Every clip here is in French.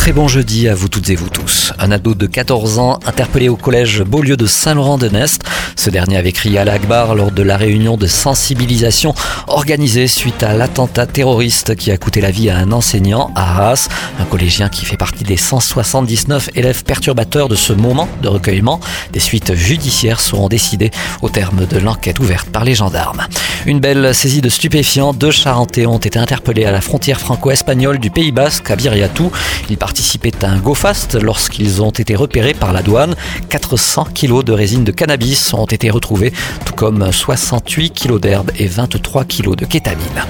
Très bon jeudi à vous toutes et vous tous. Un ado de 14 ans interpellé au collège Beaulieu de Saint-Laurent-de-Nest. Ce dernier avait crié à l'Akbar lors de la réunion de sensibilisation organisée suite à l'attentat terroriste qui a coûté la vie à un enseignant à Arras, un collégien qui fait partie des 179 élèves perturbateurs de ce moment de recueillement. Des suites judiciaires seront décidées au terme de l'enquête ouverte par les gendarmes. Une belle saisie de stupéfiants, deux Charentais ont été interpellés à la frontière franco-espagnole du Pays Basque à Biriatou. Participaient à un go-fast lorsqu'ils ont été repérés par la douane. 400 kilos de résine de cannabis ont été retrouvés, tout comme 68 kilos d'herbe et 23 kilos de kétamine.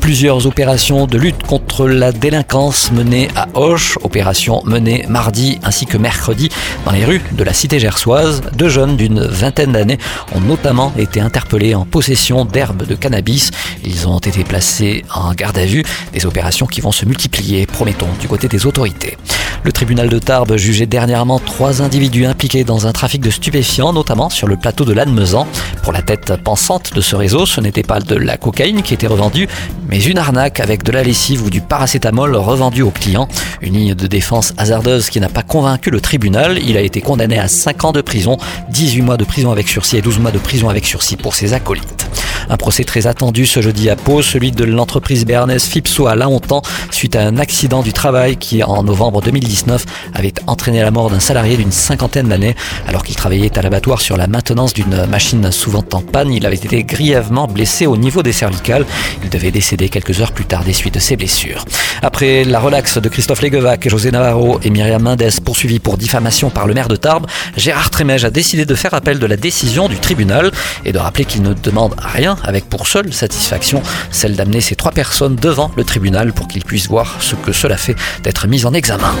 Plusieurs opérations de lutte contre la délinquance menées à Hoche, opération menée mardi ainsi que mercredi dans les rues de la cité gersoise. Deux jeunes d'une vingtaine d'années ont notamment été interpellés en possession d'herbes de cannabis. Ils ont été placés en garde à vue, des opérations qui vont se multiplier, promettons, du côté des autorités. Le tribunal de Tarbes jugeait dernièrement trois individus impliqués dans un trafic de stupéfiants, notamment sur le plateau de l'Annemezan. Pour la tête pensante de ce réseau, ce n'était pas de la cocaïne qui était revendue, mais une arnaque avec de la lessive ou du paracétamol revendu aux clients. Une ligne de défense hasardeuse qui n'a pas convaincu le tribunal. Il a été condamné à 5 ans de prison, 18 mois de prison avec sursis et 12 mois de prison avec sursis pour ses acolytes. Un procès très attendu ce jeudi à Pau, celui de l'entreprise béarnaise Fipso à Laontan, suite à un accident du travail qui, en novembre 2019, avait entraîné la mort d'un salarié d'une cinquantaine d'années. Alors qu'il travaillait à l'abattoir sur la maintenance d'une machine souvent en panne, il avait été grièvement blessé au niveau des cervicales. Il devait décéder quelques heures plus tard des suites de ses blessures. Après la relaxe de Christophe Leguevac, José Navarro et Myriam Mendes poursuivis pour diffamation par le maire de Tarbes, Gérard Trémège a décidé de faire appel de la décision du tribunal et de rappeler qu'il ne demande rien avec pour seule satisfaction celle d'amener ces trois personnes devant le tribunal pour qu'ils puissent voir ce que cela fait d'être mis en examen.